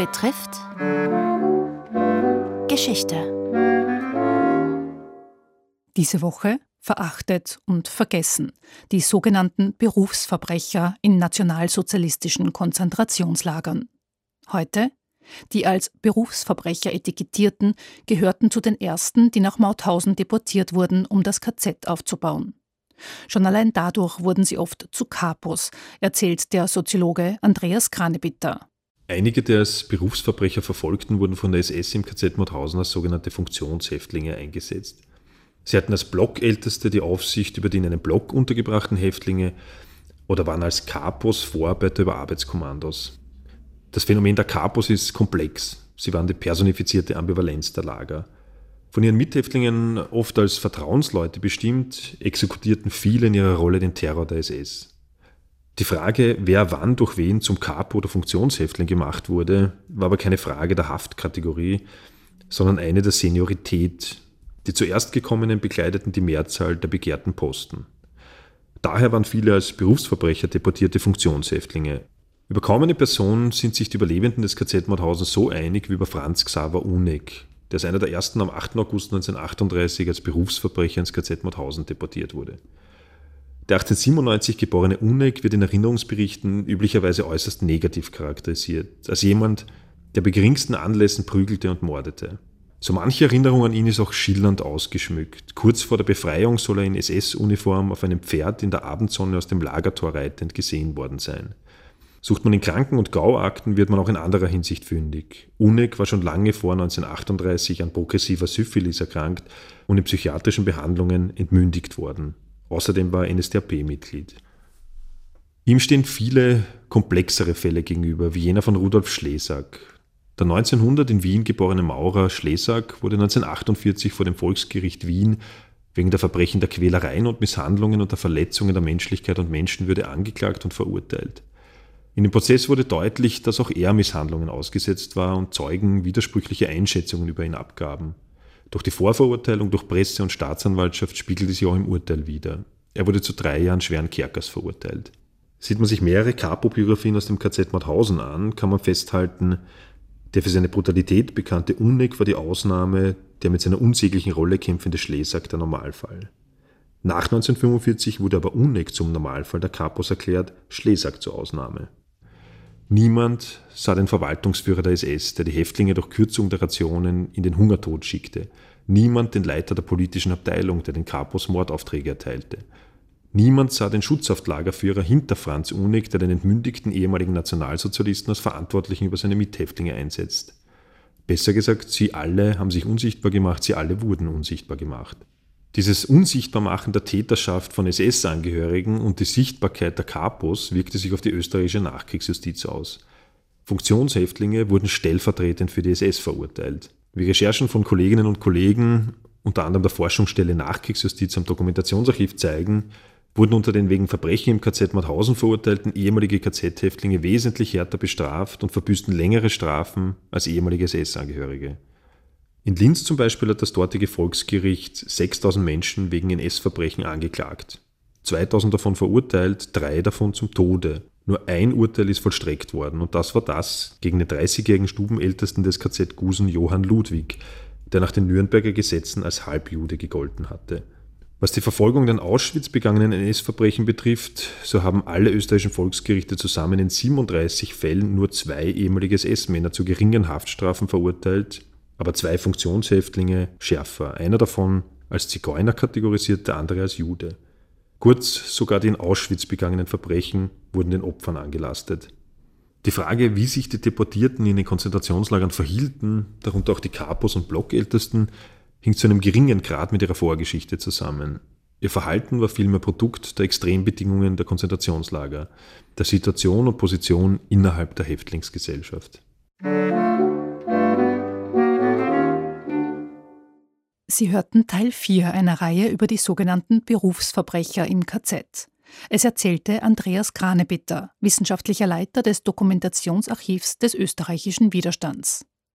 betrifft Geschichte. Diese Woche verachtet und vergessen die sogenannten Berufsverbrecher in nationalsozialistischen Konzentrationslagern. Heute die als Berufsverbrecher etikettierten gehörten zu den ersten, die nach Mauthausen deportiert wurden, um das KZ aufzubauen. Schon allein dadurch wurden sie oft zu Kapos, erzählt der Soziologe Andreas Kranebitter. Einige der als Berufsverbrecher Verfolgten wurden von der SS im KZ Mauthausen als sogenannte Funktionshäftlinge eingesetzt. Sie hatten als Blockälteste die Aufsicht über die in einem Block untergebrachten Häftlinge oder waren als Kapos Vorarbeiter über Arbeitskommandos. Das Phänomen der Kapos ist komplex. Sie waren die personifizierte Ambivalenz der Lager. Von ihren Mithäftlingen, oft als Vertrauensleute bestimmt, exekutierten viele in ihrer Rolle den Terror der SS. Die Frage, wer wann durch wen zum Kapo oder Funktionshäftling gemacht wurde, war aber keine Frage der Haftkategorie, sondern eine der Seniorität. Die zuerst gekommenen bekleideten die Mehrzahl der begehrten Posten. Daher waren viele als Berufsverbrecher deportierte Funktionshäftlinge. Über kaum eine Person sind sich die Überlebenden des KZ Mauthausen so einig wie über Franz Xaver Unig, der als einer der ersten am 8. August 1938 als Berufsverbrecher ins KZ Mauthausen deportiert wurde. Der 1897 geborene Uneg wird in Erinnerungsberichten üblicherweise äußerst negativ charakterisiert, als jemand, der bei geringsten Anlässen prügelte und mordete. So manche Erinnerung an ihn ist auch schillernd ausgeschmückt. Kurz vor der Befreiung soll er in SS-Uniform auf einem Pferd in der Abendsonne aus dem Lagertor reitend gesehen worden sein. Sucht man in Kranken- und Gauakten, wird man auch in anderer Hinsicht fündig. Uneg war schon lange vor 1938 an progressiver Syphilis erkrankt und in psychiatrischen Behandlungen entmündigt worden. Außerdem war er NSDAP-Mitglied. Ihm stehen viele komplexere Fälle gegenüber, wie jener von Rudolf Schlesak. Der 1900 in Wien geborene Maurer Schlesak wurde 1948 vor dem Volksgericht Wien wegen der Verbrechen der Quälereien und Misshandlungen und der Verletzungen der Menschlichkeit und Menschenwürde angeklagt und verurteilt. In dem Prozess wurde deutlich, dass auch er Misshandlungen ausgesetzt war und Zeugen widersprüchliche Einschätzungen über ihn abgaben. Doch die Vorverurteilung durch Presse und Staatsanwaltschaft spiegelte sich auch im Urteil wider. Er wurde zu drei Jahren schweren Kerkers verurteilt. Sieht man sich mehrere Capo-Biografien aus dem KZ Mauthausen an, kann man festhalten, der für seine Brutalität bekannte Unnig war die Ausnahme, der mit seiner unsäglichen Rolle kämpfende Schlesak der Normalfall. Nach 1945 wurde aber Unnig zum Normalfall der Kapos erklärt, Schlesak zur Ausnahme. Niemand sah den Verwaltungsführer der SS, der die Häftlinge durch Kürzung der Rationen in den Hungertod schickte. Niemand den Leiter der politischen Abteilung, der den Kapos Mordaufträge erteilte. Niemand sah den Schutzhaftlagerführer hinter Franz Unig, der den entmündigten ehemaligen Nationalsozialisten als Verantwortlichen über seine Mithäftlinge einsetzt. Besser gesagt, sie alle haben sich unsichtbar gemacht, sie alle wurden unsichtbar gemacht. Dieses Unsichtbarmachen der Täterschaft von SS-Angehörigen und die Sichtbarkeit der Kapos wirkte sich auf die österreichische Nachkriegsjustiz aus. Funktionshäftlinge wurden stellvertretend für die SS verurteilt. Wie Recherchen von Kolleginnen und Kollegen, unter anderem der Forschungsstelle Nachkriegsjustiz am Dokumentationsarchiv zeigen, wurden unter den wegen Verbrechen im KZ Mauthausen verurteilten ehemalige KZ-Häftlinge wesentlich härter bestraft und verbüßten längere Strafen als ehemalige SS-Angehörige. In Linz zum Beispiel hat das dortige Volksgericht 6000 Menschen wegen NS-Verbrechen angeklagt. 2000 davon verurteilt, drei davon zum Tode. Nur ein Urteil ist vollstreckt worden und das war das gegen den 30-jährigen Stubenältesten des KZ Gusen Johann Ludwig, der nach den Nürnberger Gesetzen als Halbjude gegolten hatte. Was die Verfolgung der in Auschwitz begangenen NS-Verbrechen betrifft, so haben alle österreichischen Volksgerichte zusammen in 37 Fällen nur zwei ehemalige SS-Männer zu geringen Haftstrafen verurteilt, aber zwei Funktionshäftlinge schärfer. Einer davon als Zigeuner kategorisiert, der andere als Jude. Kurz, sogar die in Auschwitz begangenen Verbrechen wurden den Opfern angelastet. Die Frage, wie sich die Deportierten in den Konzentrationslagern verhielten, darunter auch die Kapos und Blockältesten, hing zu einem geringen Grad mit ihrer Vorgeschichte zusammen. Ihr Verhalten war vielmehr Produkt der Extrembedingungen der Konzentrationslager, der Situation und Position innerhalb der Häftlingsgesellschaft. Sie hörten Teil 4 einer Reihe über die sogenannten Berufsverbrecher im KZ. Es erzählte Andreas Kranebitter, wissenschaftlicher Leiter des Dokumentationsarchivs des österreichischen Widerstands.